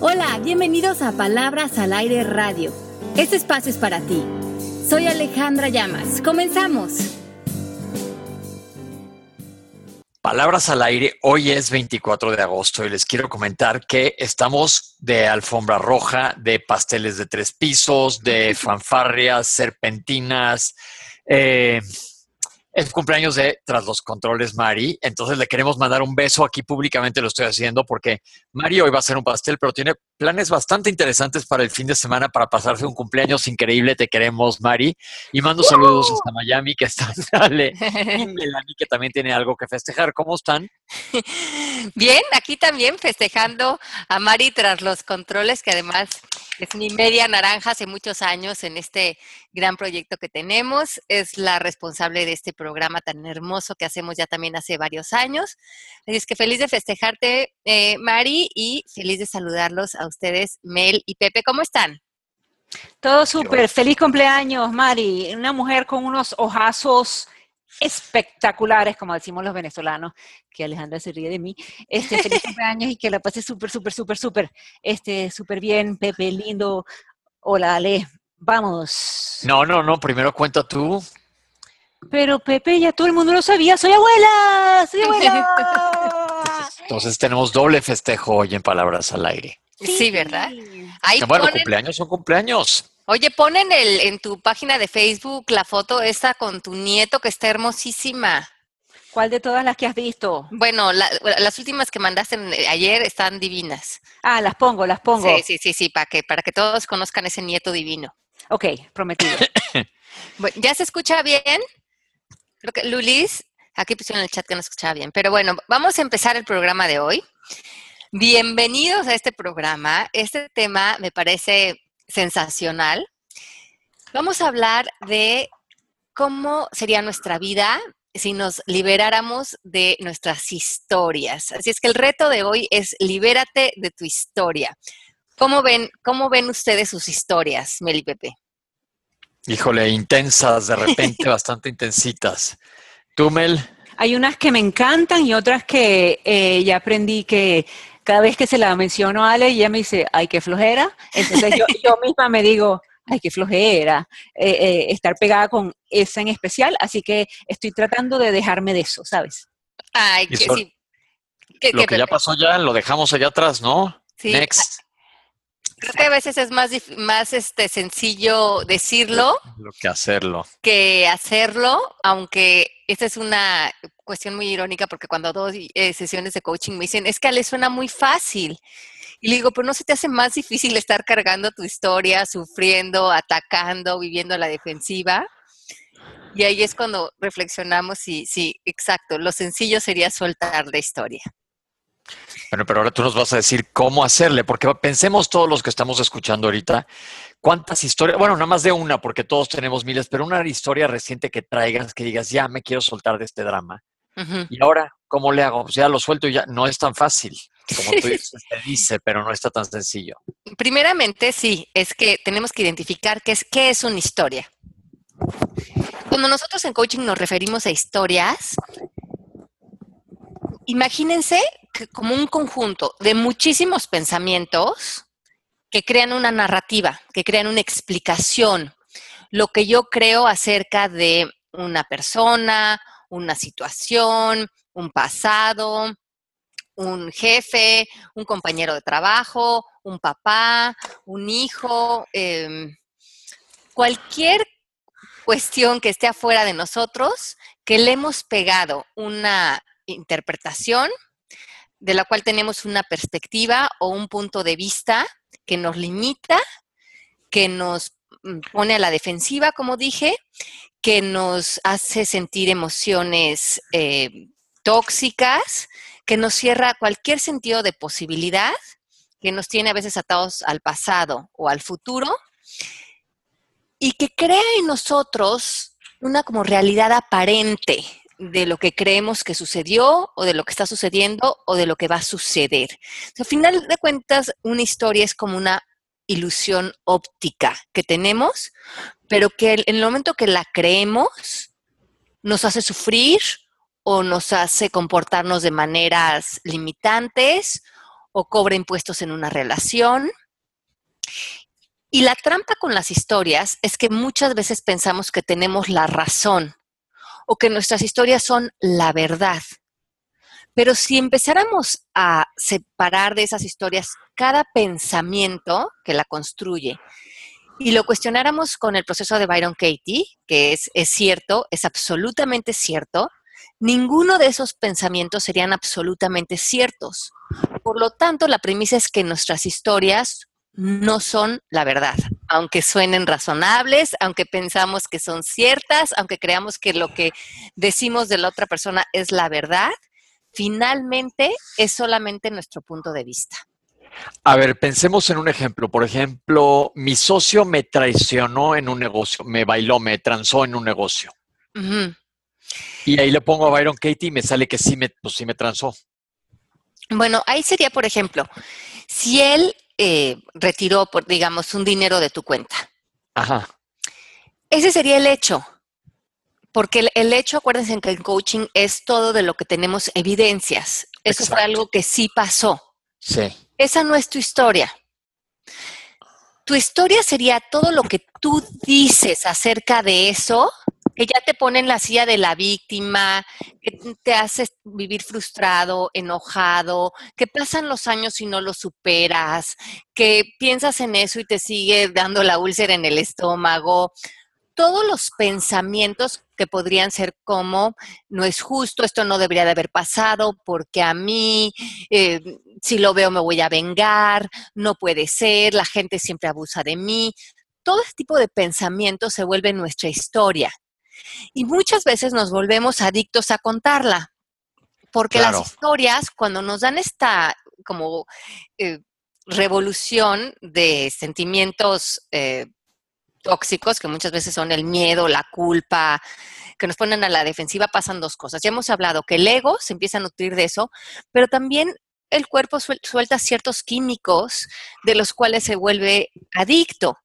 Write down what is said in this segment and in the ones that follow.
Hola, bienvenidos a Palabras al Aire Radio. Este espacio es para ti. Soy Alejandra Llamas. Comenzamos. Palabras al aire, hoy es 24 de agosto y les quiero comentar que estamos de alfombra roja, de pasteles de tres pisos, de fanfarrias, serpentinas, eh, es cumpleaños de Tras los Controles Mari, entonces le queremos mandar un beso aquí públicamente, lo estoy haciendo porque Mari hoy va a hacer un pastel, pero tiene planes bastante interesantes para el fin de semana para pasarse un cumpleaños increíble. Te queremos, Mari. Y mando saludos hasta Miami, que está Ale, y Melanie, que también tiene algo que festejar. ¿Cómo están? Bien, aquí también festejando a Mari tras los controles, que además es mi media naranja hace muchos años en este gran proyecto que tenemos. Es la responsable de este programa tan hermoso que hacemos ya también hace varios años. Así es que feliz de festejarte, eh, Mari, y feliz de saludarlos a ustedes, Mel y Pepe. ¿Cómo están? Todo súper. Feliz cumpleaños, Mari. Una mujer con unos ojazos espectaculares, como decimos los venezolanos, que Alejandra se ríe de mí. Este, feliz cumpleaños y que la pase súper, súper, súper, súper, este, súper bien, Pepe, lindo. Hola, Ale, vamos. No, no, no, primero cuenta tú. Pero Pepe, ya todo el mundo lo sabía, soy abuela, soy abuela. Entonces tenemos doble festejo hoy en Palabras al Aire. Sí, ¿verdad? Ahí bueno, cumpleaños son cumpleaños. Oye, pon en, el, en tu página de Facebook la foto esta con tu nieto que está hermosísima. ¿Cuál de todas las que has visto? Bueno, las últimas que mandaste ayer están divinas. Ah, las pongo, las pongo. Sí, sí, sí, sí, para que, para que todos conozcan ese nieto divino. Ok, prometido. ¿Ya se escucha bien? Creo que Lulis, aquí pusieron en el chat que no se escuchaba bien. Pero bueno, vamos a empezar el programa de hoy. Bienvenidos a este programa. Este tema me parece sensacional. Vamos a hablar de cómo sería nuestra vida si nos liberáramos de nuestras historias. Así es que el reto de hoy es libérate de tu historia. ¿Cómo ven, cómo ven ustedes sus historias, Meli Pepe? Híjole, intensas, de repente bastante intensitas. ¿Tú, Mel? Hay unas que me encantan y otras que eh, ya aprendí que cada vez que se la menciono a Ale, ella me dice, ay, qué flojera. Entonces yo, misma me digo, ay, qué flojera, eh, eh, estar pegada con esa en especial, así que estoy tratando de dejarme de eso, ¿sabes? Ay, que sí. lo que ya pasó ya, lo dejamos allá atrás, ¿no? Sí. Next. Creo que a veces es más, más este, sencillo decirlo lo que hacerlo. Que hacerlo, aunque esta es una cuestión muy irónica porque cuando dos eh, sesiones de coaching me dicen, es que le suena muy fácil. Y le digo, pero no se te hace más difícil estar cargando tu historia, sufriendo, atacando, viviendo a la defensiva. Y ahí es cuando reflexionamos y sí, exacto, lo sencillo sería soltar la historia. Bueno, pero ahora tú nos vas a decir cómo hacerle, porque pensemos todos los que estamos escuchando ahorita, cuántas historias, bueno, nada más de una, porque todos tenemos miles, pero una historia reciente que traigas, que digas, ya me quiero soltar de este drama. Y ahora, ¿cómo le hago? O sea, lo suelto y ya no es tan fácil, como tú dices, te dice, pero no está tan sencillo. Primeramente, sí, es que tenemos que identificar qué es, qué es una historia. Cuando nosotros en coaching nos referimos a historias, imagínense como un conjunto de muchísimos pensamientos que crean una narrativa, que crean una explicación. Lo que yo creo acerca de una persona, una situación, un pasado, un jefe, un compañero de trabajo, un papá, un hijo, em, cualquier cuestión que esté afuera de nosotros, que le hemos pegado una interpretación de la cual tenemos una perspectiva o un punto de vista que nos limita, que nos mm, pone a la defensiva, como dije, que nos hace sentir emociones eh, tóxicas, que nos cierra cualquier sentido de posibilidad, que nos tiene a veces atados al pasado o al futuro, y que crea en nosotros una como realidad aparente, de lo que creemos que sucedió o de lo que está sucediendo o de lo que va a suceder. al final de cuentas, una historia es como una ilusión óptica que tenemos, pero que en el momento que la creemos nos hace sufrir o nos hace comportarnos de maneras limitantes o cobra impuestos en una relación. Y la trampa con las historias es que muchas veces pensamos que tenemos la razón o que nuestras historias son la verdad. Pero si empezáramos a separar de esas historias cada pensamiento que la construye y lo cuestionáramos con el proceso de Byron Katie, que es, es cierto, es absolutamente cierto, ninguno de esos pensamientos serían absolutamente ciertos. Por lo tanto, la premisa es que nuestras historias no son la verdad, aunque suenen razonables, aunque pensamos que son ciertas, aunque creamos que lo que decimos de la otra persona es la verdad, finalmente es solamente nuestro punto de vista. A ver, pensemos en un ejemplo. Por ejemplo, mi socio me traicionó en un negocio, me bailó, me transó en un negocio. Y ahí le pongo a Byron Katie y me sale que sí me, pues sí me transó. Bueno, ahí sería, por ejemplo, si él eh, retiró, por, digamos, un dinero de tu cuenta. Ajá. Ese sería el hecho. Porque el, el, hecho, acuérdense que el coaching es todo de lo que tenemos evidencias. Eso Exacto. fue algo que sí pasó. Sí. Esa no es tu historia. Tu historia sería todo lo que tú dices acerca de eso, que ya te pone en la silla de la víctima, que te hace vivir frustrado, enojado, que pasan los años y no lo superas, que piensas en eso y te sigue dando la úlcera en el estómago. Todos los pensamientos que podrían ser como, no es justo, esto no debería de haber pasado, porque a mí, eh, si lo veo me voy a vengar, no puede ser, la gente siempre abusa de mí. Todo este tipo de pensamientos se vuelve nuestra historia. Y muchas veces nos volvemos adictos a contarla, porque Claro. las historias, cuando nos dan esta como eh, revolución de sentimientos eh, tóxicos, que muchas veces son el miedo, la culpa, que nos ponen a la defensiva, pasan dos cosas. Ya hemos hablado que el ego se empieza a nutrir de eso, pero también el cuerpo suel- suelta ciertos químicos de los cuales se vuelve adicto.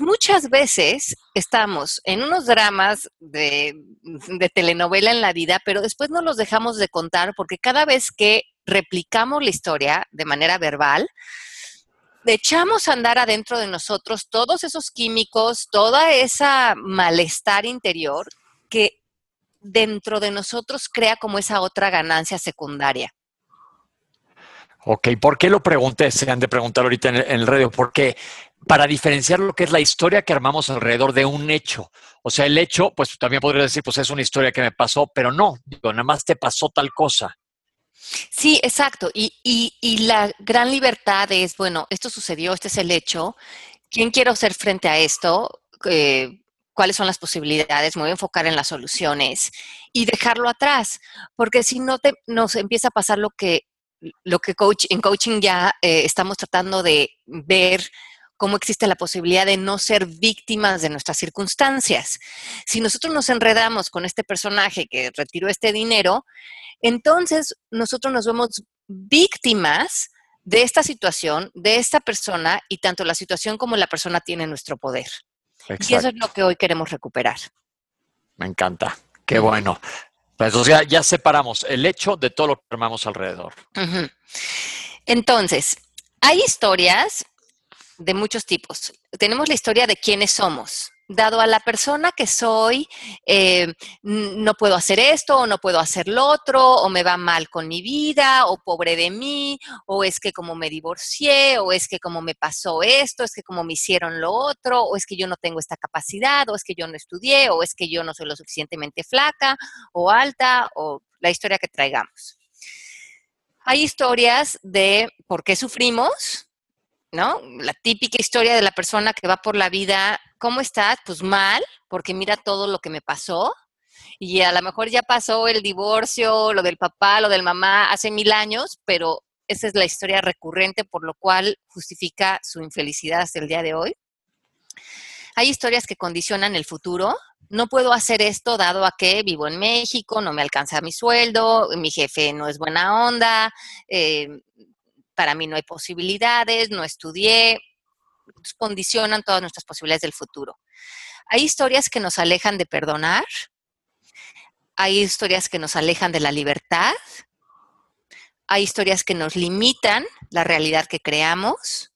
Muchas veces estamos en unos dramas de, de telenovela en la vida, pero después no los dejamos de contar porque cada vez que replicamos la historia de manera verbal, echamos a andar adentro de nosotros todos esos químicos, toda esa malestar interior que dentro de nosotros crea como esa otra ganancia secundaria. Ok, ¿por qué lo pregunté? Se han de preguntar ahorita en el, en el radio. Porque para diferenciar lo que es la historia que armamos alrededor de un hecho. O sea, el hecho, pues también podría decir, pues es una historia que me pasó, pero no, digo, nada más te pasó tal cosa. Sí, exacto. Y, y, la gran libertad es, bueno, esto sucedió, este es el hecho. ¿Quién quiero ser frente a esto? Eh, ¿Cuáles son las posibilidades? Me voy a enfocar en las soluciones y dejarlo atrás. Porque si no, te, nos empieza a pasar lo que, lo que coach, en coaching ya eh, estamos tratando de ver cómo existe la posibilidad de no ser víctimas de nuestras circunstancias. Si nosotros nos enredamos con este personaje que retiró este dinero, entonces nosotros nos vemos víctimas de esta situación, de esta persona, y tanto la situación como la persona tienen nuestro poder. Exacto. Y eso es lo que hoy queremos recuperar. Me encanta. Qué bueno. Pues o sea, ya separamos el hecho de todo lo que armamos alrededor. Entonces, hay historias de muchos tipos. Tenemos la historia de quiénes somos. Dado a la persona que soy, eh, no puedo hacer esto o no puedo hacer lo otro, o me va mal con mi vida, o pobre de mí, o es que como me divorcié, o es que como me pasó esto, es que como me hicieron lo otro, o es que yo no tengo esta capacidad, o es que yo no estudié, o es que yo no soy lo suficientemente flaca o alta, o la historia que traigamos. Hay historias de por qué sufrimos, ¿no? La típica historia de la persona que va por la vida, ¿cómo estás? Pues mal, porque mira todo lo que me pasó. Y a lo mejor ya pasó el divorcio, lo del papá, lo del mamá hace mil años, pero esa es la historia recurrente por lo cual justifica su infelicidad hasta el día de hoy. Hay historias que condicionan el futuro. No puedo hacer esto dado a que vivo en México, no me alcanza mi sueldo, mi jefe no es buena onda, eh, para mí no hay posibilidades, no estudié, condicionan todas nuestras posibilidades del futuro. Hay historias que nos alejan de perdonar, hay historias que nos alejan de la libertad, hay historias que nos limitan la realidad que creamos,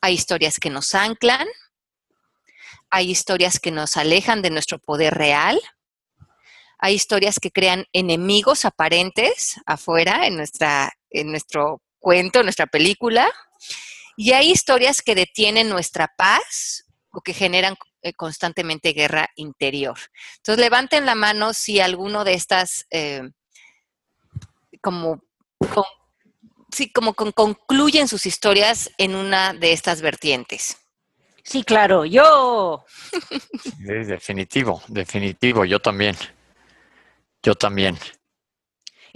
hay historias que nos anclan, hay historias que nos alejan de nuestro poder real, hay historias que crean enemigos aparentes afuera en, nuestra, en nuestro cuento, en nuestra película, y hay historias que detienen nuestra paz o que generan eh, constantemente guerra interior. Entonces, levanten la mano si alguno de estas, eh, como, sí, como concluyen sus historias en una de estas vertientes. Sí, claro, yo. definitivo, definitivo, yo también. Yo también.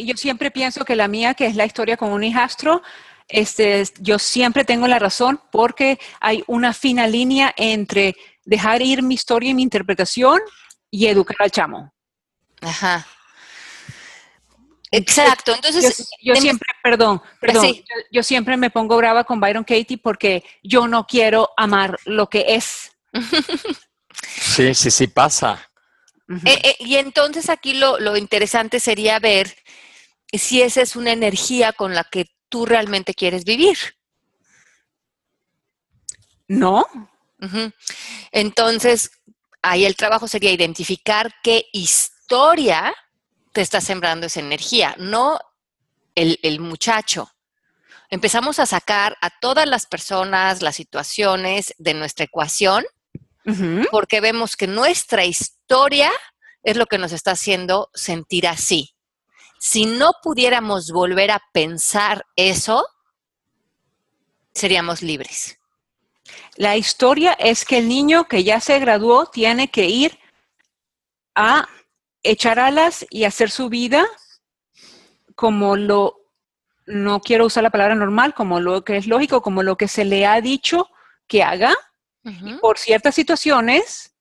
Y yo siempre pienso que la mía, que es la historia con un hijastro, este, yo siempre tengo la razón porque hay una fina línea entre dejar ir mi historia y mi interpretación y educar al chamo. Ajá. Exacto, entonces... Yo, siempre, perdón, perdón, yo, siempre me pongo brava con Byron Katie porque yo no quiero amar lo que es. Sí, sí, sí pasa. Eh, eh, y entonces aquí lo, lo interesante sería ver si esa es una energía con la que tú realmente quieres vivir. No. Entonces, ahí el trabajo sería identificar qué historia te está sembrando esa energía, no el, muchacho. Empezamos a sacar a todas las personas, las situaciones de nuestra ecuación, porque vemos que nuestra historia es lo que nos está haciendo sentir así. Si no pudiéramos volver a pensar eso, seríamos libres. La historia es que el niño que ya se graduó tiene que ir a echar alas y hacer su vida como lo, no quiero usar la palabra normal, como lo que es lógico, como lo que se le ha dicho que haga. por ciertas situaciones,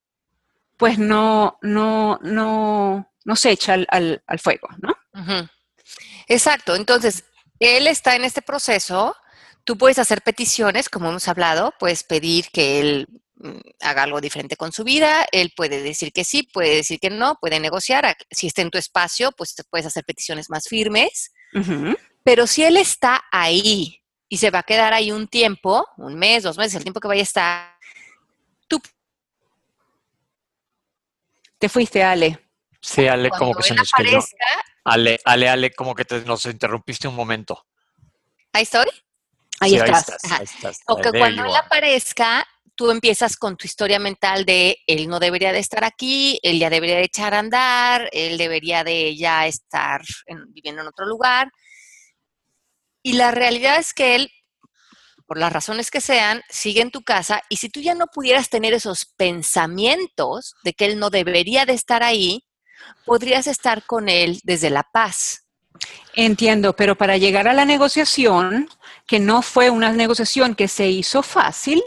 pues no, no, no, no se echa al, fuego, ¿no? Exacto. Entonces, él está en este proceso Tú puedes hacer peticiones, como hemos hablado, puedes pedir que él mm, haga algo diferente con su vida, él puede decir que sí, puede decir que no, puede negociar. Si está en tu espacio, pues te puedes hacer peticiones más firmes. Pero si él está ahí y se va a quedar ahí un tiempo, un mes, dos meses, el tiempo que vaya a estar, tú... Te fuiste, Ale. Sí, Ale, como que se nos quedó. Ale, Ale, Ale, como que te, nos interrumpiste un momento. ¿Ahí estoy? Ahí, estás. O que cuando él aparezca, tú empiezas con tu historia mental de él no debería de estar aquí, él ya debería de echar a andar, él debería de ya estar viviendo en otro lugar. Y la realidad es que él, por las razones que sean, sigue en tu casa y si tú ya no pudieras tener esos pensamientos de que él no debería de estar ahí, podrías estar con él desde la paz. Entiendo, pero para llegar a la negociación, que no fue una negociación que se hizo fácil,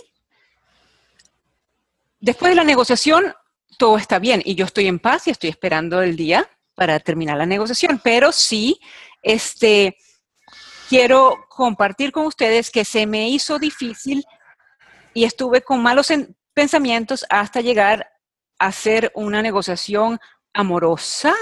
después de la negociación todo está bien y yo estoy en paz y estoy esperando el día para terminar la negociación, pero sí, este, quiero compartir con ustedes que se me hizo difícil y estuve con malos pensamientos hasta llegar a hacer una negociación amorosa,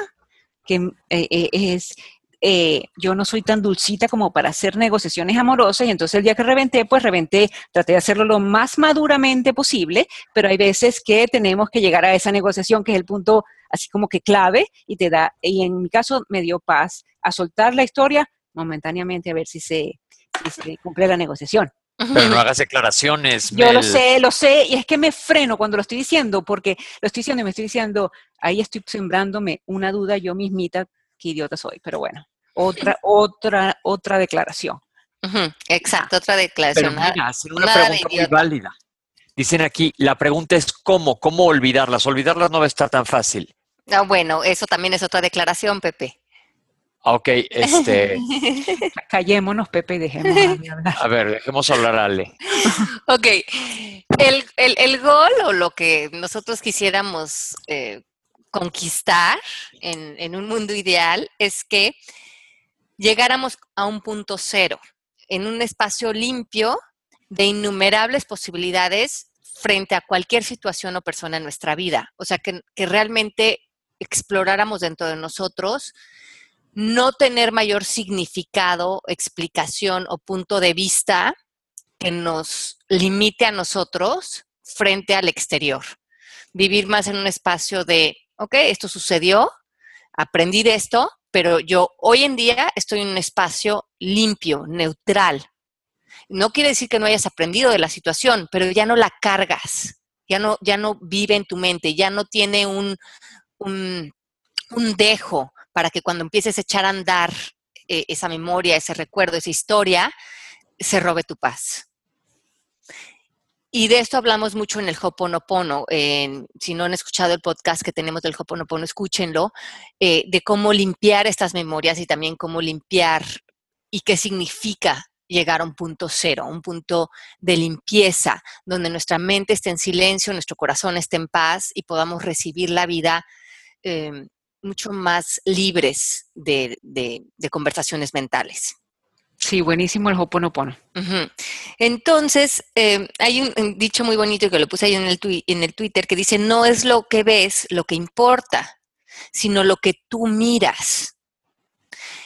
que eh, eh, es eh, yo no soy tan dulcita como para hacer negociaciones amorosas y entonces el día que reventé, pues reventé, traté de hacerlo lo más maduramente posible, pero hay veces que tenemos que llegar a esa negociación que es el punto así como que clave y te da, y en mi caso me dio paz a soltar la historia momentáneamente a ver si se, cumple la negociación. Pero no hagas declaraciones. Yo lo sé, lo sé, y es que me freno cuando lo estoy diciendo, porque lo estoy diciendo y me estoy diciendo, ahí estoy sembrándome una duda yo mismita, qué idiota soy, pero bueno otra, otra, otra declaración. exacto, otra declaración. Pero mira, una pregunta muy válida. Dicen aquí, la pregunta es cómo, cómo olvidarlas. Olvidarlas no va a estar tan fácil. Ah, bueno, eso también es otra declaración, Pepe. Ok, este. Callémonos, Pepe, y dejemos hablar. A ver, dejemos hablar a Ale. ok. El, el, gol o lo que nosotros quisiéramos eh, conquistar en, en, un mundo ideal es que llegáramos a un punto cero, en un espacio limpio de innumerables posibilidades frente a cualquier situación o persona en nuestra vida. O sea, que, realmente exploráramos dentro de nosotros no tener mayor significado, explicación o punto de vista que nos limite a nosotros frente al exterior. Vivir más en un espacio de, ok, esto sucedió, aprendí de esto, pero yo hoy en día estoy en un espacio limpio, neutral. No quiere decir que no hayas aprendido de la situación, pero ya no la cargas, ya no, ya no vive en tu mente, ya no tiene un, un, dejo para que cuando empieces a echar a andar eh, esa memoria, ese recuerdo, esa historia, se robe tu paz. Y de esto hablamos mucho en el Hoponopono. si no han escuchado el podcast que tenemos del Hoponopono, escúchenlo, eh, de cómo limpiar estas memorias y también cómo limpiar y qué significa llegar a un punto cero, un punto de limpieza, donde nuestra mente esté en silencio, nuestro corazón esté en paz y podamos recibir la vida eh, mucho más libres de conversaciones mentales. Sí, buenísimo el Hoponopono. Entonces, eh, hay un, dicho muy bonito que lo puse ahí en el, en el Twitter que dice, no es lo que ves lo que importa, sino lo que tú miras.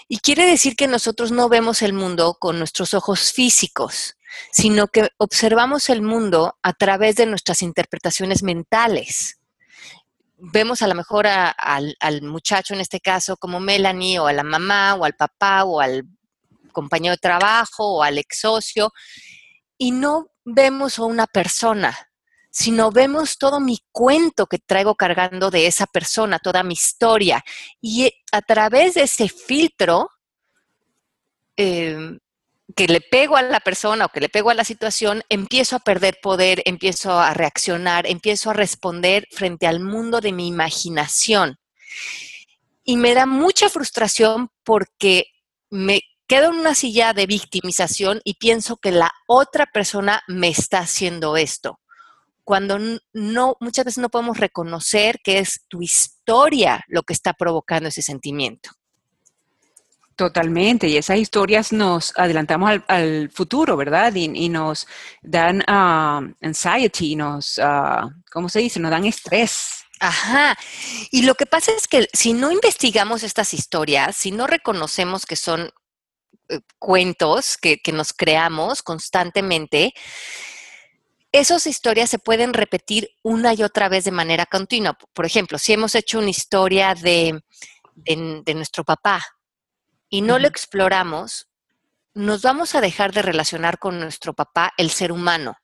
Y quiere decir que nosotros no vemos el mundo con nuestros ojos físicos, sino que observamos el mundo a través de nuestras interpretaciones mentales. Vemos a lo mejor al, al muchacho en este caso como Melanie o a la mamá o al papá o al compañero de trabajo o al ex socio, y no vemos a una persona, sino vemos todo mi cuento que traigo cargando de esa persona, toda mi historia. Y a través de ese filtro em, que le pego a la persona o que le pego a la situación, empiezo a perder poder, empiezo a reaccionar, empiezo a responder frente al mundo de mi imaginación. Y me da mucha frustración porque me quedo en una silla de victimización y pienso que la otra persona me está haciendo esto. Cuando no, muchas veces no podemos reconocer que es tu historia lo que está provocando ese sentimiento. Totalmente, y esas historias nos adelantamos al, futuro, ¿verdad? Y, nos dan uh, anxiety, nos, uh, ¿cómo se dice? Nos dan estrés. Ajá. Y lo que pasa es que si no investigamos estas historias, si no reconocemos que son eh, cuentos que, nos creamos constantemente, esas historias se pueden repetir una y otra vez de manera continua. Por ejemplo, si hemos hecho una historia de, de, nuestro papá y no lo exploramos, nos vamos a dejar de relacionar con nuestro papá, el ser humano.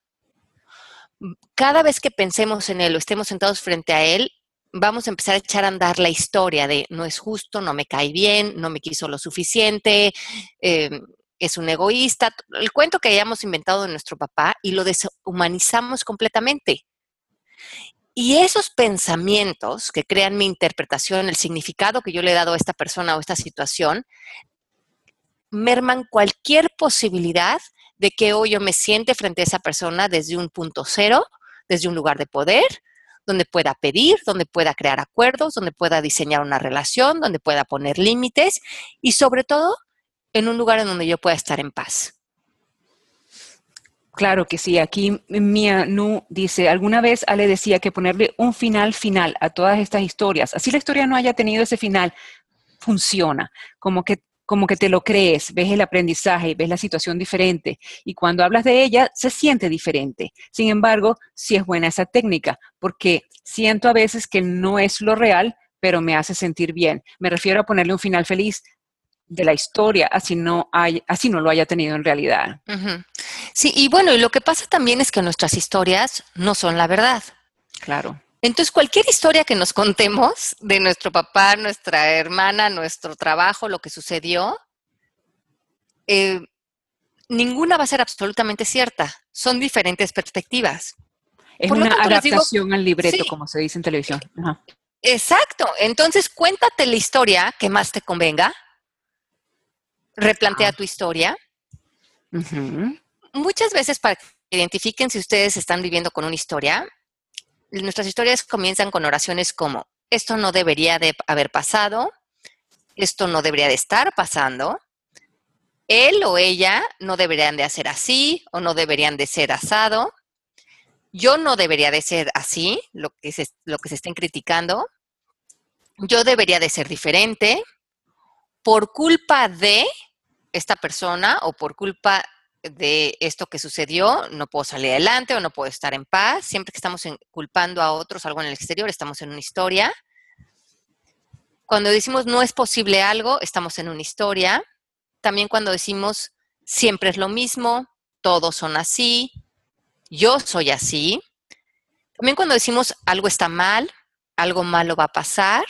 Cada vez que pensemos en él o estemos sentados frente a él, vamos a empezar a echar a andar la historia de no es justo, no me cae bien, no me quiso lo suficiente, em, es un egoísta, el cuento que hayamos inventado de nuestro papá y lo deshumanizamos completamente. Y esos pensamientos que crean mi interpretación, el significado que yo le he dado a esta persona o esta situación, merman cualquier posibilidad de que hoy yo me siente frente a esa persona desde un punto cero, desde un lugar de poder, donde pueda pedir, donde pueda crear acuerdos, donde pueda diseñar una relación, donde pueda poner límites y sobre todo en un lugar en donde yo pueda estar en paz. Claro que sí. Aquí Mia Nu dice, alguna vez Ale decía que ponerle un final final a todas estas historias, así la historia no haya tenido ese final, funciona. Como que como que te lo crees, ves el aprendizaje, ves la situación diferente y cuando hablas de ella se siente diferente. Sin embargo, sí es buena esa técnica porque siento a veces que no es lo real, pero me hace sentir bien. Me refiero a ponerle un final feliz de la historia, así no, hay, así no lo haya tenido en realidad. Sí, y bueno, y lo que pasa también es que nuestras historias no son la verdad. Claro. Entonces, cualquier historia que nos contemos de nuestro papá, nuestra hermana, nuestro trabajo, lo que sucedió, eh, ninguna va a ser absolutamente cierta. Son diferentes perspectivas. Es una adaptación al libreto, como se dice en televisión. Exacto. Entonces, cuéntate la historia que más te convenga. Replantea tu historia. Muchas veces para que identifiquen si ustedes están viviendo con una historia, nuestras historias comienzan con oraciones como, esto no debería de haber pasado, esto no debería de estar pasando, él o ella no deberían de hacer así o no deberían de ser asado, yo no debería de ser así, lo que se, lo que se estén criticando, yo debería de ser diferente, por culpa de esta persona o por culpa de esto que sucedió, no puedo salir adelante o no puedo estar en paz. Siempre que estamos culpando a otros algo en el exterior, estamos en una historia. Cuando decimos no es posible algo, estamos en una historia. También cuando decimos siempre es lo mismo, todos son así, yo soy así. También cuando decimos algo está mal, algo malo va a pasar.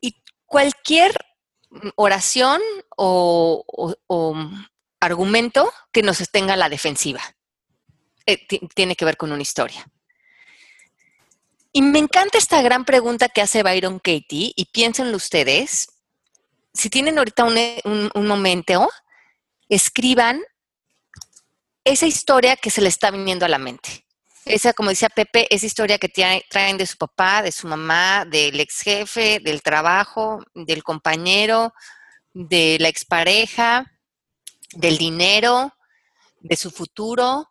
Y cualquier oración o, argumento que nos tenga la defensiva. Eh, tiene que ver con una historia. Y me encanta esta gran pregunta que hace Byron Katie, y piénsenlo ustedes. Si tienen ahorita un, un momento, escriban esa historia que se le está viniendo a la mente. Esa, como decía Pepe, esa historia que traen de su papá, de su mamá, del ex jefe, del trabajo, del compañero, de la expareja, del dinero, de su futuro.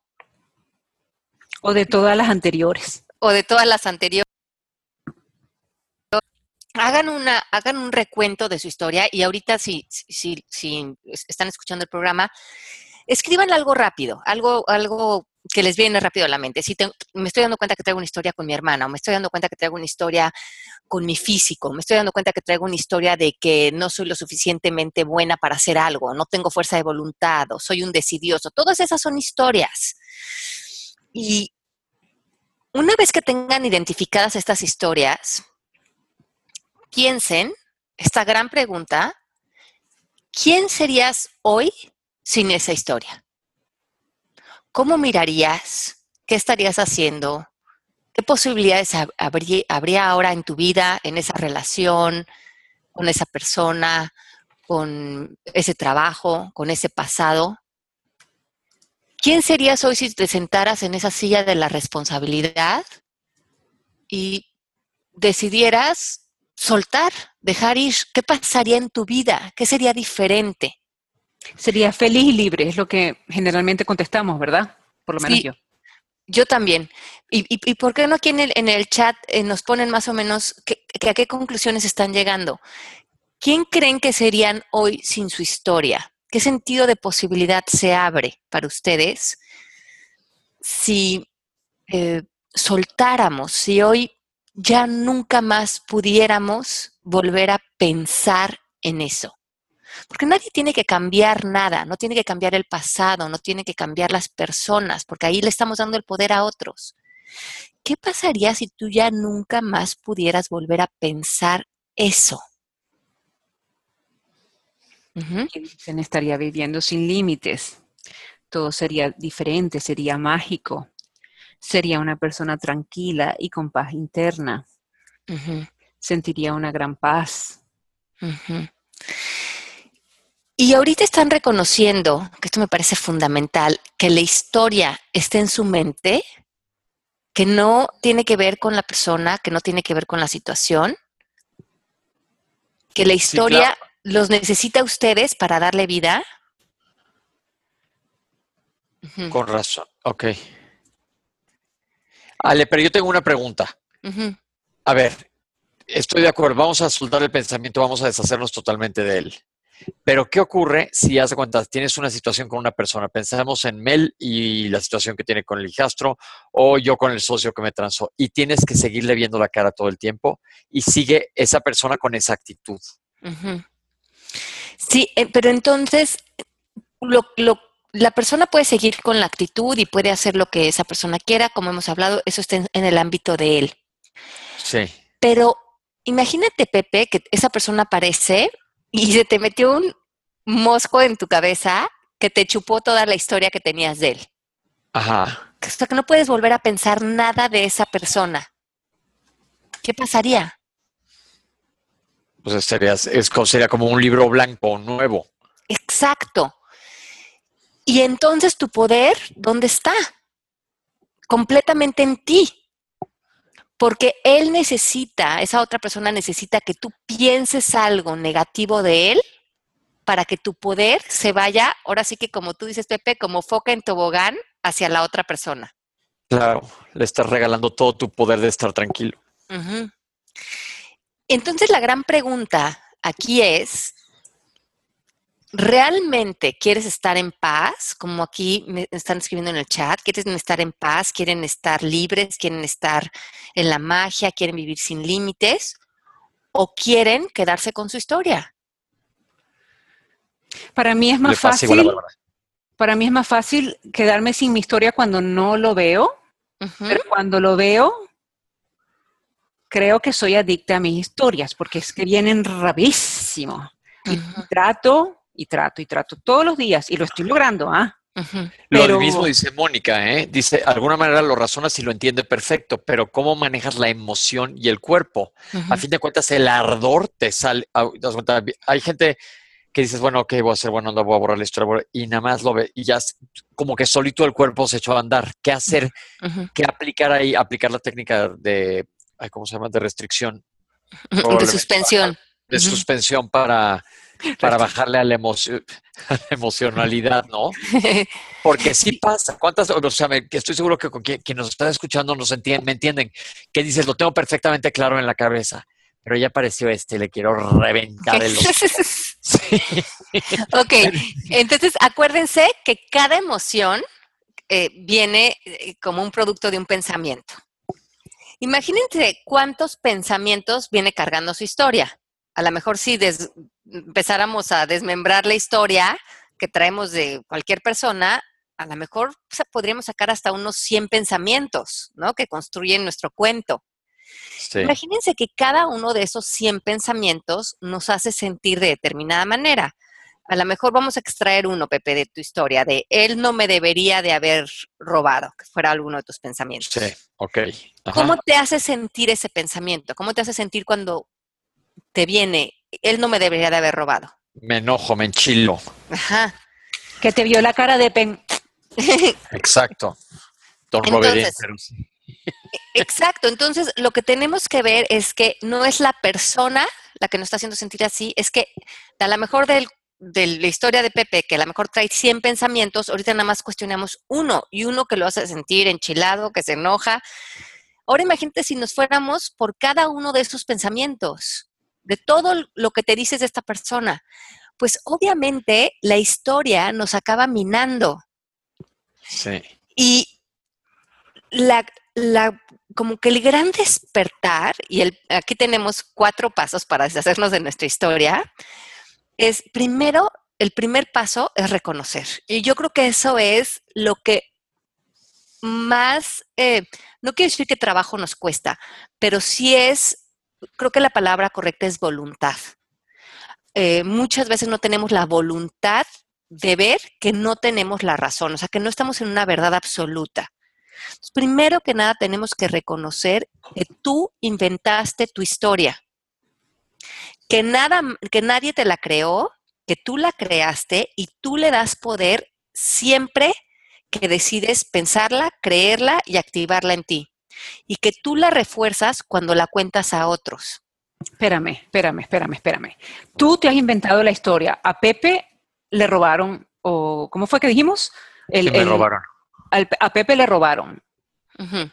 O de todas las anteriores. O de todas las anteriores. Hagan, una, hagan un recuento de su historia y ahorita si, si, si están escuchando el programa, escriban algo rápido, algo, algo que les viene rápido a la mente. Si me estoy dando cuenta que traigo una historia con mi hermana, o me estoy dando cuenta que traigo una historia con mi físico, me estoy dando cuenta que traigo una historia de que no soy lo suficientemente buena para hacer algo, no tengo fuerza de voluntad, o soy un decidioso. Todas esas son historias. Y una vez que tengan identificadas estas historias, piensen esta gran pregunta, ¿quién serías hoy sin esa historia? ¿Cómo mirarías? ¿Qué estarías haciendo? ¿Qué posibilidades habría, ahora en tu vida, en esa relación, con esa persona, con ese trabajo, con ese pasado? ¿Quién serías hoy si te sentaras en esa silla de la responsabilidad y decidieras soltar, dejar ir? ¿Qué pasaría en tu vida? ¿Qué sería diferente? Sería feliz y libre, es lo que generalmente contestamos, ¿verdad? Por lo menos yo. Yo también. ¿Y, y, por qué no aquí en el, en el chat eh, nos ponen más o menos a qué conclusiones están llegando? ¿Quién creen que serían hoy sin su historia? ¿Qué sentido de posibilidad se abre para ustedes si eh, soltáramos, si hoy ya nunca más pudiéramos volver a pensar en eso? Porque nadie tiene que cambiar nada, no tiene que cambiar el pasado, no tiene que cambiar las personas, porque ahí le estamos dando el poder a otros. ¿Qué pasaría si tú ya nunca más pudieras volver a pensar eso? Se estaría viviendo sin límites. Todo sería diferente, sería mágico. Sería una persona tranquila y con paz interna. Sentiría una gran paz. Y ahorita están reconociendo, que esto me parece fundamental, que la historia está en su mente, que no tiene que ver con la persona, que no tiene que ver con la situación, que la historia los necesita a ustedes para darle vida. Con razón, ok. Ale, pero yo tengo una pregunta. A ver, estoy de acuerdo, vamos a soltar el pensamiento, vamos a deshacernos totalmente de él. Pero, ¿qué ocurre si, hace cuenta, tienes una situación con una persona? Pensamos en Mel y la situación que tiene con el hijastro, o yo con el socio que me transó, y tienes que seguirle viendo la cara todo el tiempo, y sigue esa persona con esa actitud. Sí, eh, pero entonces, la persona puede seguir con la actitud y puede hacer lo que esa persona quiera, como hemos hablado, eso está en el ámbito de él. Sí. Pero imagínate, Pepe, que esa persona aparece y se te metió un mosco en tu cabeza que te chupó toda la historia que tenías de él. Ajá. Hasta que no puedes volver a pensar nada de esa persona. ¿Qué pasaría? Pues sería, es, sería como un libro blanco nuevo. Exacto. Y entonces tu poder, ¿dónde está? Completamente en ti porque él necesita, esa otra persona necesita que tú pienses algo negativo de él para que tu poder se vaya, ahora sí que como tú dices, Pepe, como foca en tobogán hacia la otra persona. Claro, le estás regalando todo tu poder de estar tranquilo. Entonces la gran pregunta aquí es, ¿realmente quieres estar en paz? Como aquí me están escribiendo en el chat, ¿quieren estar en paz? ¿Quieren estar libres? ¿Quieren estar en la magia? ¿Quieren vivir sin límites? ¿O quieren quedarse con su historia? Para mí es más fácil. Para mí es más fácil quedarme sin mi historia cuando no lo veo, pero cuando lo veo, creo que soy adicta a mis historias, porque es que vienen rapidísimo. Y trato, y trato, y trato todos los días, y lo estoy logrando, ¿ah? Lo mismo dice Mónica, ¿eh? Dice, de alguna manera lo razonas y lo entiende perfecto, pero ¿cómo manejas la emoción y el cuerpo? A fin de cuentas, el ardor te sale. Ah, hay gente que dices, bueno, ok, voy a hacer bueno, no voy a borrar la historia, y nada más lo ve, y ya como que solito el cuerpo se echó a andar. ¿Qué hacer? ¿Qué aplicar ahí? Aplicar la técnica de, ¿cómo se llama? De restricción. De suspensión. De suspensión para, para bajarle a la, emoción, a la emocionalidad, ¿no? Porque sí pasa. ¿Cuántas? O sea, estoy seguro que con quien, nos está escuchando nos entienden, me entienden. Que dices, lo tengo perfectamente claro en la cabeza pero ya apareció este, le quiero reventar el... sí. Ok, entonces acuérdense que cada emoción eh, viene eh, como un producto de un pensamiento. Imagínense cuántos pensamientos viene cargando su historia. A lo mejor si empezáramos a desmembrar la historia que traemos de cualquier persona, a lo mejor podríamos sacar hasta unos 100 pensamientos, ¿no? Que construyen nuestro cuento. Imagínense que cada uno de esos 100 pensamientos nos hace sentir de determinada manera. A lo mejor vamos a extraer uno, Pepe, de tu historia, de él no me debería de haber robado, que fuera alguno de tus pensamientos. Sí, ok. ¿Cómo te hace sentir ese pensamiento? ¿Cómo te hace sentir cuando te viene, él no me debería de haber robado? Me enojo, me enchilo. Ajá. Que te vio la cara de pen. Exacto. Entonces, Exacto, entonces lo que tenemos que ver es que no es la persona la que nos está haciendo sentir así, es que a lo mejor de la historia de Pepe, que a lo mejor trae 100 pensamientos, ahorita nada más cuestionamos uno y uno que lo hace sentir enchilado, que se enoja. Ahora imagínate si nos fuéramos por cada uno de esos pensamientos, de todo lo que te dices de esta persona. Pues obviamente la historia nos acaba minando. Sí. Y la, la, como que el gran despertar, y el, aquí tenemos cuatro pasos para deshacernos de nuestra historia, es primero, el primer paso es reconocer. Y yo creo que eso es lo que más, eh, no quiero decir que trabajo nos cuesta, pero sí es, creo que la palabra correcta es voluntad. Eh, muchas veces no tenemos la voluntad de ver que no tenemos la razón, o sea, que no estamos en una verdad absoluta primero que nada tenemos que reconocer que tú inventaste tu historia, que, nada, que nadie te la creó, que tú la creaste y tú le das poder siempre que decides pensarla, creerla y activarla en ti. Y que tú la refuerzas cuando la cuentas a otros. Espérame, espérame, espérame, espérame. Tú te has inventado la historia. A Pepe le robaron, o ¿cómo fue que dijimos? El, me robaron a Pepe le robaron.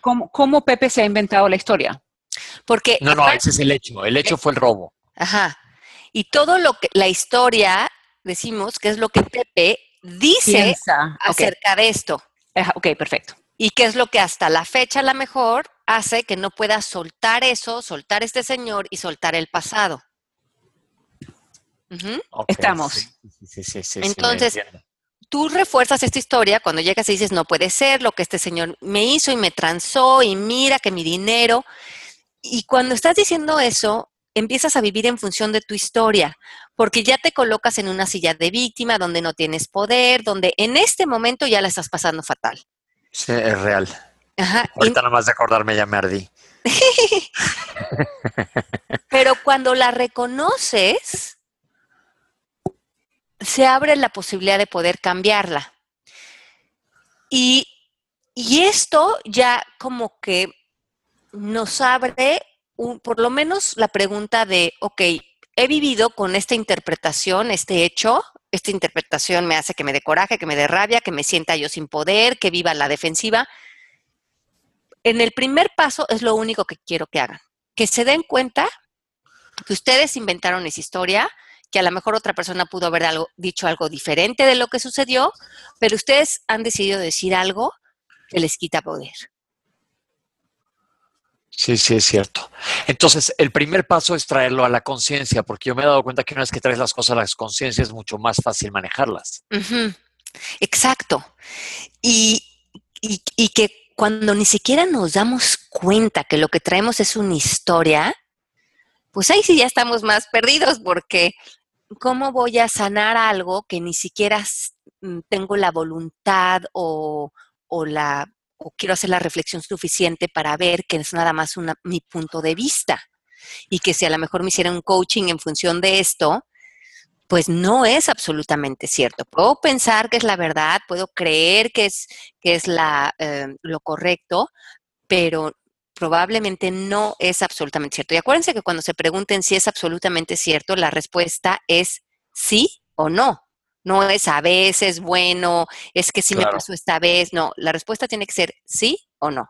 ¿Cómo, Pepe se ha inventado la historia? Porque no, no, ese es el hecho. El hecho fue el robo. Ajá. Y todo lo que la historia decimos que es lo que Pepe dice acerca de esto. ok, perfecto. Y qué es lo que hasta la fecha a lo mejor hace que no pueda soltar eso, soltar este señor y soltar el pasado. Estamos. Sí, sí, sí, Entonces, tú refuerzas esta historia cuando llegas y dices, no puede ser lo que este señor me hizo y me transó y mira que mi dinero. Y cuando estás diciendo eso, empiezas a vivir en función de tu historia, porque ya te colocas en una silla de víctima donde no tienes poder, donde en este momento ya la estás pasando fatal. Sí, es real. Ajá. Ahorita nomás de acordarme ya me ardí. Pero cuando la reconoces, se abre la posibilidad de poder cambiarla. Y, esto ya como que nos abre por lo menos la pregunta de, ok, he vivido con esta interpretación, este hecho, esta interpretación me hace que me dé coraje, que me dé rabia, que me sienta yo sin poder, que viva la defensiva. En el primer paso es lo único que quiero que hagan, que se den cuenta que ustedes inventaron esa historia, que a lo mejor otra persona pudo haber algo, dicho algo diferente de lo que sucedió, pero ustedes han decidido decir algo que les quita poder. Sí, sí, es cierto. Entonces, el primer paso es traerlo a la conciencia, porque yo me he dado cuenta que una vez que traes las cosas a la conciencia es mucho más fácil manejarlas. Exacto. Y, y, que cuando ni siquiera nos damos cuenta que lo que traemos es una historia, pues ahí sí ya estamos más perdidos, porque ¿cómo voy a sanar algo que ni siquiera mm, tengo la voluntad o, o la o quiero hacer la reflexión suficiente para ver que es nada más mi punto de vista y que si a lo mejor me hiciera un coaching en función de esto, pues no es absolutamente cierto. Puedo pensar que es la verdad, puedo creer que es, que es la, eh, lo correcto, pero probablemente no es absolutamente cierto. Y acuérdense que cuando se pregunten si es absolutamente cierto, la respuesta es sí o no. No es a veces bueno, es que sí me pasó esta vez. No, la respuesta tiene que ser sí o no.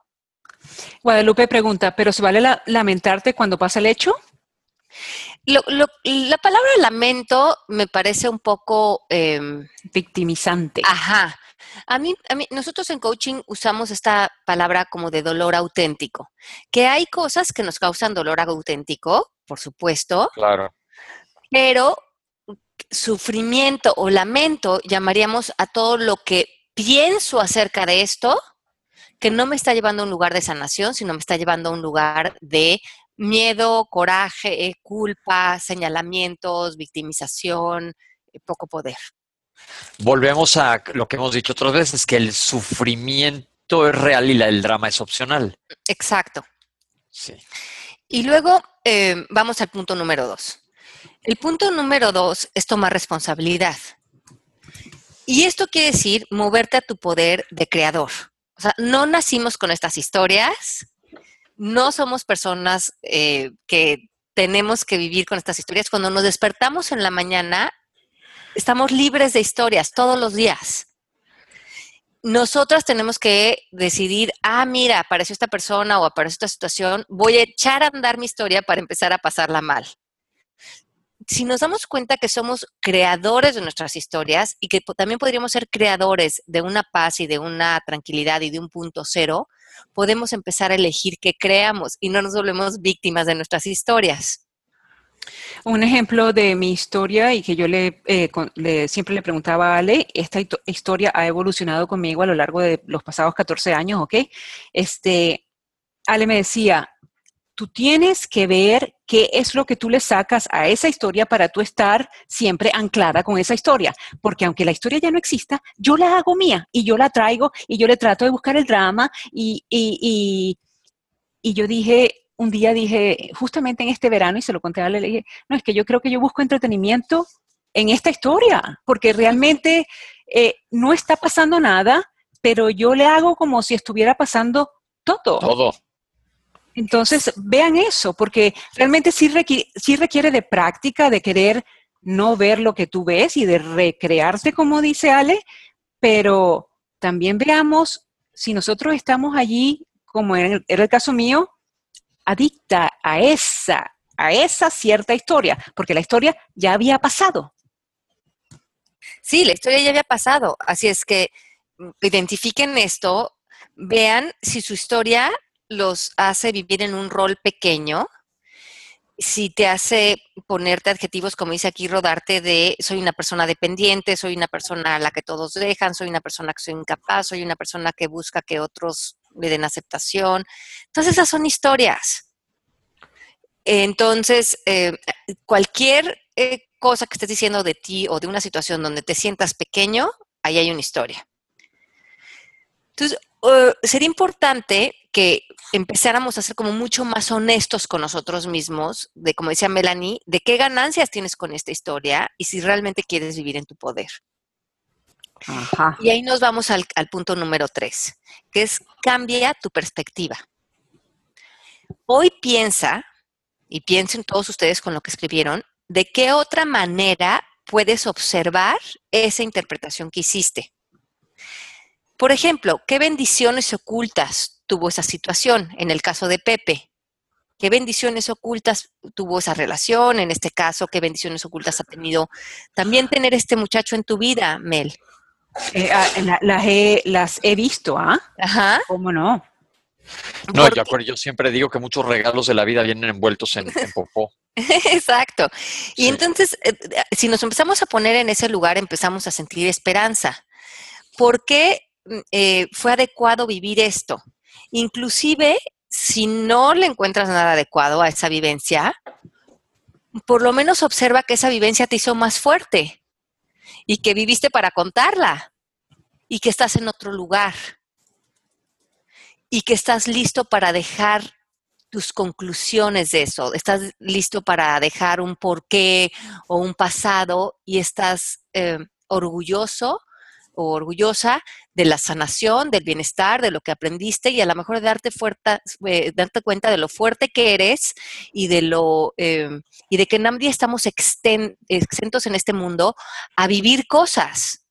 Guadalupe pregunta, ¿pero se vale lamentarte cuando pasa el hecho? la palabra lamento me parece un poco... Em, Victimizante. Ajá. A mí, a mí, nosotros en coaching usamos esta palabra como de dolor auténtico, que hay cosas que nos causan dolor auténtico, por supuesto. Claro. Pero sufrimiento o lamento llamaríamos a todo lo que pienso acerca de esto, que no me está llevando a un lugar de sanación, sino me está llevando a un lugar de miedo, coraje, culpa, señalamientos, victimización, eh, poco poder. Volvemos a lo que hemos dicho otras veces, que el sufrimiento es real y el drama es opcional. Exacto. Sí. Y luego eh, vamos al punto número dos. El punto número dos es tomar responsabilidad. Y esto quiere decir moverte a tu poder de creador. O sea, no nacimos con estas historias, no somos personas eh, que tenemos que vivir con estas historias. Cuando nos despertamos en la mañana, estamos libres de historias todos los días. Nosotras tenemos que decidir, ah, mira, apareció esta persona o apareció esta situación, voy a echar a andar mi historia para empezar a pasarla mal si nos damos cuenta que somos creadores de nuestras historias y que también podríamos ser creadores de una paz y de una tranquilidad y de un punto cero, podemos empezar a elegir qué creamos y no nos volvemos víctimas de nuestras historias. Un ejemplo de mi historia y que yo le, eh, siempre le preguntaba a Ale, esta historia ha evolucionado conmigo a lo largo de los pasados 14 años, ¿ok? Este, Ale me decía, tú tienes que ver qué es lo que tú le sacas a esa historia para tú estar siempre anclada con esa historia. Porque aunque la historia ya no exista, yo la hago mía y yo la traigo y yo le trato de buscar el drama y, y, y, yo dije, un día dije, justamente en este verano, y se lo conté a él, le dije, no, es que yo creo que yo busco entretenimiento en esta historia, porque realmente eh, no está pasando nada, pero yo le hago como si estuviera pasando todo. Todo. Entonces, vean eso, porque realmente sí requiere, de práctica, de querer no ver lo que tú ves y de recrearte, como dice Ale, pero también veamos si nosotros estamos allí, como era el caso mío, adicta a esa, a esa cierta historia, porque la historia ya había pasado. Sí, la historia ya había pasado, así es que identifiquen esto, vean si su historia los hace vivir en un rol pequeño, si te hace ponerte adjetivos, como dice aquí, rodarte de soy una persona dependiente, soy una persona a la que todos dejan, soy una persona que soy incapaz, soy una persona que busca que otros le den aceptación. Entonces, esas son historias. Entonces, eh, cualquier eh, cosa que estés diciendo de ti o de una situación donde te sientas pequeño, ahí hay una historia. Entonces, uh, sería importante que empezáramos a ser como mucho más honestos con nosotros mismos, de como decía Melanie, de qué ganancias tienes con esta historia y si realmente quieres vivir en tu poder. Y ahí nos vamos al, al punto número tres, que es cambia tu perspectiva. Hoy piensa, y piensen todos ustedes con lo que escribieron, de qué otra manera puedes observar esa interpretación que hiciste. Por ejemplo, ¿qué bendiciones ocultas tuvo esa situación en el caso de Pepe? qué bendiciones ocultas tuvo esa relación, en este caso, qué bendiciones ocultas ha tenido también tener este muchacho en tu vida, Mel. Eh, ah, la- las, he, las he visto, ¿ah? Ajá. ¿Cómo no? No, yo, acuerdo, yo siempre digo que muchos regalos de la vida vienen envueltos en, en popó. Exacto. Y Sí. entonces, eh, eh, si nos empezamos a poner en ese lugar, empezamos a sentir esperanza. ¿Por qué eh, fue adecuado vivir esto? Inclusive, si no le encuentras nada adecuado a esa vivencia, por lo menos observa que esa vivencia te hizo más fuerte y que viviste para contarla y que estás en otro lugar y que estás listo para dejar tus conclusiones de eso, estás listo para dejar un porqué o un pasado y estás eh, orgulloso o orgullosa de la sanación, del bienestar, de lo que aprendiste y a lo mejor de darte, fuerta, eh, darte cuenta de lo fuerte que eres y de lo eh, y de que nadie estamos exten- exentos en este mundo a vivir cosas.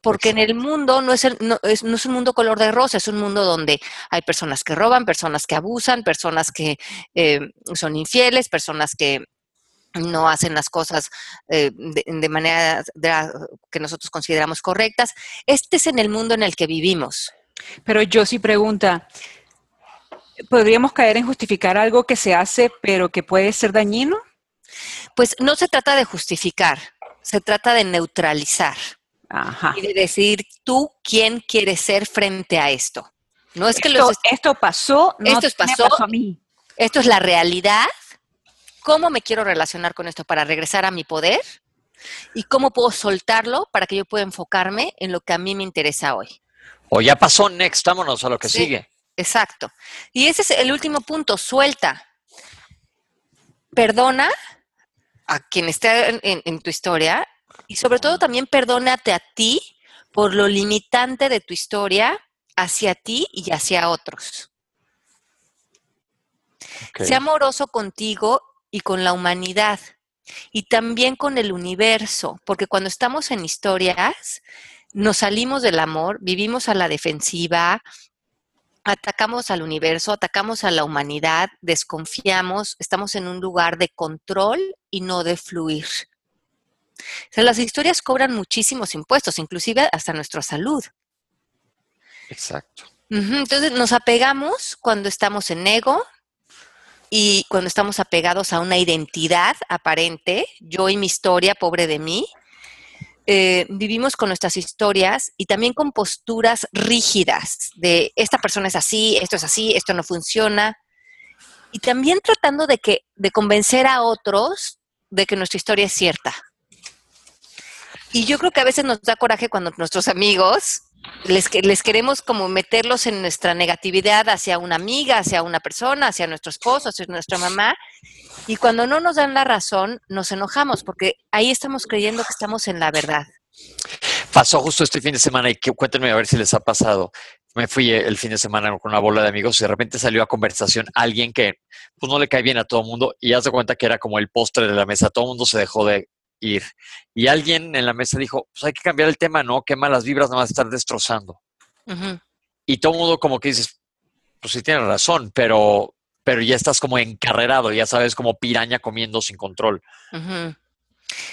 Porque en el mundo no es, el- no, es, no es un mundo color de rosa, es un mundo donde hay personas que roban, personas que abusan, personas que eh, son infieles, personas que no hacen las cosas eh, de, de manera de la- que nosotros consideramos correctas. Este es en el mundo en el que vivimos. Pero yo sí pregunta, ¿podríamos caer en justificar algo que se hace pero que puede ser dañino? Pues no se trata de justificar, se trata de neutralizar Ajá. y de decir tú quién quieres ser frente a esto. No es que esto, los est- esto pasó, no Esto pasó. pasó a mí. esto es la realidad. ¿Cómo me quiero relacionar con esto para regresar a mi poder? ¿Y cómo puedo soltarlo para que yo pueda enfocarme en lo que a mí me interesa hoy? O ya pasó, next, vámonos a lo que Sí. sigue. Exacto. Y ese es el último punto, suelta. Perdona a quien esté en, en- en tu historia y sobre todo también perdónate a ti por lo limitante de tu historia hacia ti y hacia otros. Ok. Sea amoroso contigo y con la humanidad y también con el universo, porque cuando estamos en historias nos salimos del amor, vivimos a la defensiva, atacamos al universo, atacamos a la humanidad, desconfiamos, estamos en un lugar de control y no de fluir. O sea, las historias cobran muchísimos impuestos, inclusive hasta nuestra salud. Exacto. Entonces nos apegamos cuando estamos en ego y cuando estamos apegados a una identidad aparente, yo y mi historia, pobre de mí. Eh, vivimos con nuestras historias y también con posturas rígidas de esta persona es así, esto es así, esto no funciona. Y también tratando de, que, de convencer a otros de que nuestra historia es cierta. Y yo creo que a veces nos da coraje cuando nuestros amigos les, que- les queremos como meterlos en nuestra negatividad hacia una amiga, hacia una persona, hacia nuestro esposo, hacia nuestra mamá. Y cuando no nos dan la razón, nos enojamos porque ahí estamos creyendo que estamos en la verdad. Pasó justo este fin de semana y que, cuéntenme a ver si les ha pasado. Me fui el fin de semana con una bola de amigos y de repente salió a conversación alguien que pues no le cae bien a todo el mundo y haz de cuenta que era como el postre de la mesa, todo el mundo se dejó de ir. Y alguien en la mesa dijo, pues hay que cambiar el tema, ¿no? Qué malas vibras nada más estar destrozando. Y todo el mundo como que dices, pues sí tienes razón, pero, pero ya estás como encarrerado, ya sabes, como piraña comiendo sin control.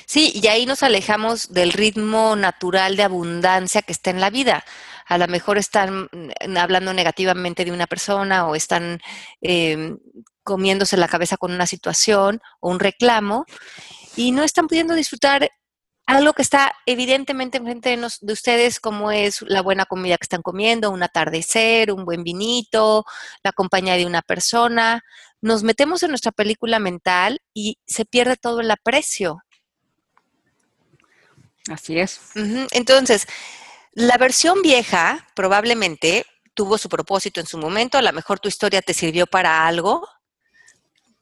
Sí, y ahí nos alejamos del ritmo natural de abundancia que está en la vida. A lo mejor están mm, hablando negativamente de una persona o están eh, comiéndose la cabeza con una situación o un reclamo y no están pudiendo disfrutar algo que está evidentemente enfrente de, nos- de ustedes, como es la buena comida que están comiendo, un atardecer, un buen vinito, la compañía de una persona. Nos metemos en nuestra película mental y se pierde todo el aprecio. Así es. Entonces, la versión vieja probablemente tuvo su propósito en su momento, a lo mejor tu historia te sirvió para algo,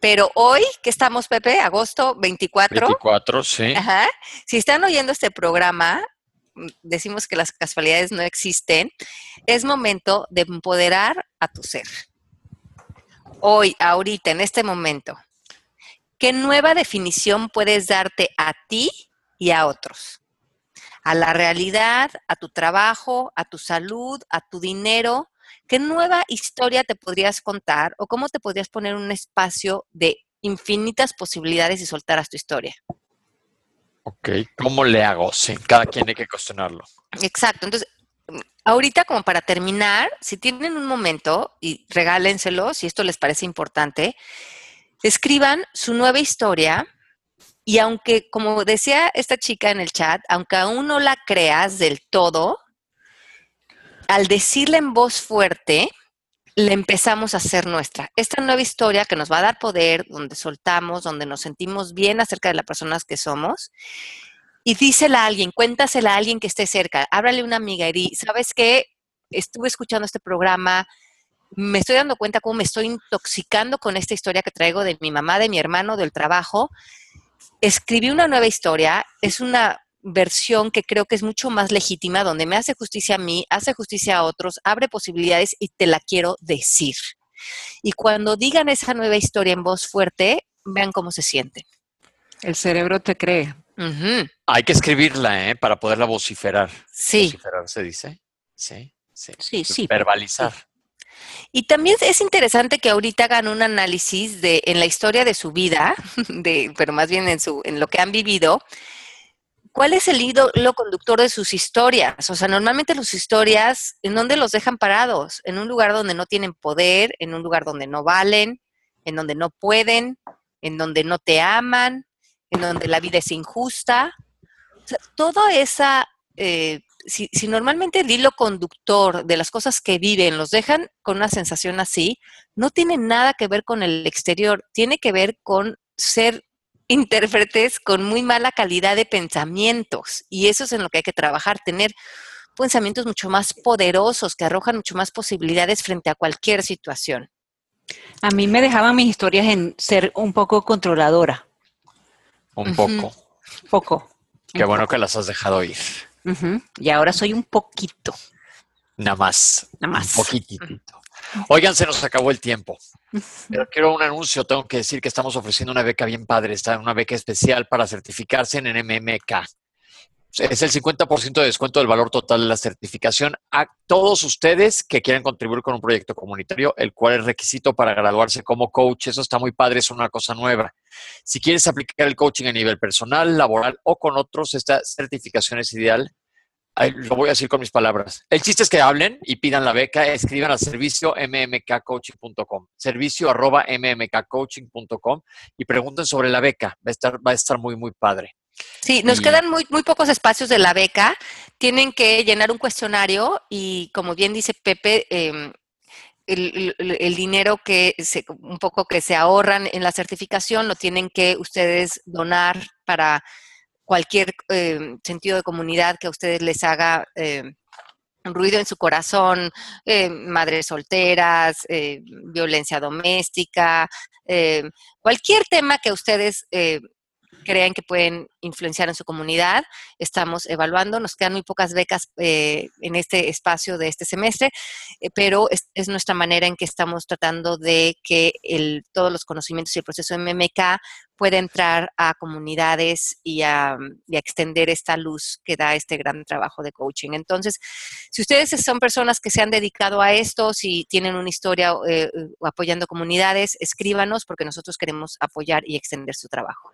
pero hoy, que estamos, Pepe, agosto 24, 24, sí. Ajá. Si están oyendo este programa, mm, decimos que las casualidades no existen, es momento de empoderar a tu ser. Hoy, ahorita, en este momento, ¿qué nueva definición puedes darte a ti y a otros? A la realidad, a tu trabajo, a tu salud, a tu dinero, ¿qué nueva historia te podrías contar o cómo te podrías poner un espacio de infinitas posibilidades y soltar tu historia? Ok, ¿cómo le hago? Sí, cada quien hay que cuestionarlo. Exacto, entonces, ahorita como para terminar, si tienen un momento y regálenselo, si esto les parece importante, escriban su nueva historia y aunque, como decía esta chica en el chat, aunque aún no la creas del todo, al decirla en voz fuerte, le empezamos a hacer nuestra. Esta nueva historia que nos va a dar poder, donde soltamos, donde nos sentimos bien acerca de las personas que somos. Y dísela a alguien, cuéntasela a alguien que esté cerca, ábrale una amiga y ¿sabes qué? Estuve escuchando este programa, me estoy dando cuenta cómo me estoy intoxicando con esta historia que traigo de mi mamá, de mi hermano, del trabajo. Escribí una nueva historia, es una versión que creo que es mucho más legítima, donde me hace justicia a mí, hace justicia a otros, abre posibilidades y te la quiero decir. Y cuando digan esa nueva historia en voz fuerte, vean cómo se sienten. El cerebro te cree. Hay que escribirla, ¿eh? Para poderla vociferar. Sí. Vociferar se dice. Sí, sí. Sí, sí. Verbalizar. Y también es interesante que ahorita hagan un análisis de en la historia de su vida, de, pero más bien en su, en lo que han vivido, ¿Cuál es el hilo conductor de sus historias? O sea, normalmente sus historias, ¿en dónde los dejan parados? En un lugar donde no tienen poder, en un lugar donde no valen, en donde no pueden, en donde no te aman, en donde la vida es injusta. O sea, toda esa, eh, si, si, normalmente el hilo conductor de las cosas que viven los dejan con una sensación así, no tiene nada que ver con el exterior, tiene que ver con ser intérpretes con muy mala calidad de pensamientos y eso es en lo que hay que trabajar, tener pensamientos mucho más poderosos que arrojan mucho más posibilidades frente a cualquier situación. A mí me dejaban mis historias en ser un poco controladora. Un poco. Poco. Qué bueno que las has dejado ir. Y ahora soy un poquito. Nada más. Nada más. Un poquitito. Oigan, se nos acabó el tiempo. Pero quiero un anuncio, tengo que decir que estamos ofreciendo una beca bien padre, está una beca especial para certificarse en MMK. Es el 50% de descuento del valor total de la certificación a todos ustedes que quieran contribuir con un proyecto comunitario, el cual es requisito para graduarse como coach. Eso está muy padre, es una cosa nueva. Si quieres aplicar el coaching a nivel personal, laboral o con otros, esta certificación es ideal lo voy a decir con mis palabras. El chiste es que hablen y pidan la beca, escriban al servicio mmkcoaching.com, servicio arroba mmkcoaching.com y pregunten sobre la beca. Va a estar, va a estar muy, muy padre. Sí, nos quedan muy, muy pocos espacios de la beca. Tienen que llenar un cuestionario y, como bien dice Pepe, em, el, el, dinero que se, un poco que se ahorran en la certificación lo tienen que ustedes donar para cualquier eh, sentido de comunidad que a ustedes les haga eh, ruido en su corazón, eh, madres solteras, violencia doméstica, cualquier tema que ustedes crean que pueden influenciar en su comunidad. Estamos evaluando, nos quedan muy pocas becas eh, en este espacio de este semestre, eh, pero es, nuestra manera en que estamos tratando de que el, todos los conocimientos y el proceso de MMK pueda entrar a comunidades y a, extender esta luz que da este gran trabajo de coaching. Entonces, si ustedes son personas que se han dedicado a esto, si tienen una historia eh, apoyando comunidades, escríbanos porque nosotros queremos apoyar y extender su trabajo.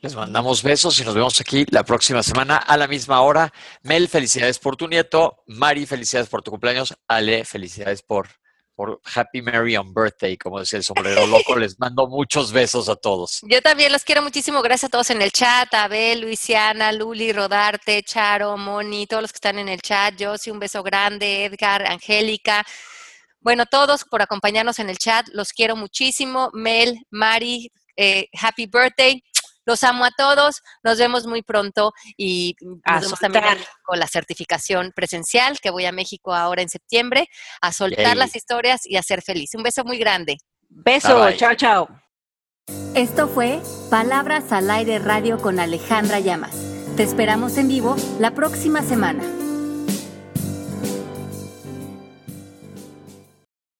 Les mandamos besos y nos vemos aquí la próxima semana a la misma hora. Mel, felicidades por tu nieto. Mari, felicidades por tu cumpleaños. Ale, felicidades por, por Happy Mary on Birthday, como decía el sombrero loco. Les mando muchos besos a todos. Yo también los quiero muchísimo. Gracias a todos en el chat. Abel, Luisiana, Luli, Rodarte, Charo, Moni, todos los que están en el chat. Josie, un beso grande. Edgar, Angélica. Bueno, todos por acompañarnos en el chat. Los quiero muchísimo. Mel, Mari, eh, Happy Birthday. Los amo a todos, nos vemos muy pronto y nos vemos también con la certificación presencial, que voy a México ahora en septiembre, a soltar las historias y a ser feliz. Un beso muy grande. Beso, chao, chao. Esto fue Palabras al Aire Radio con Alejandra Llamas. Te esperamos en vivo la próxima semana.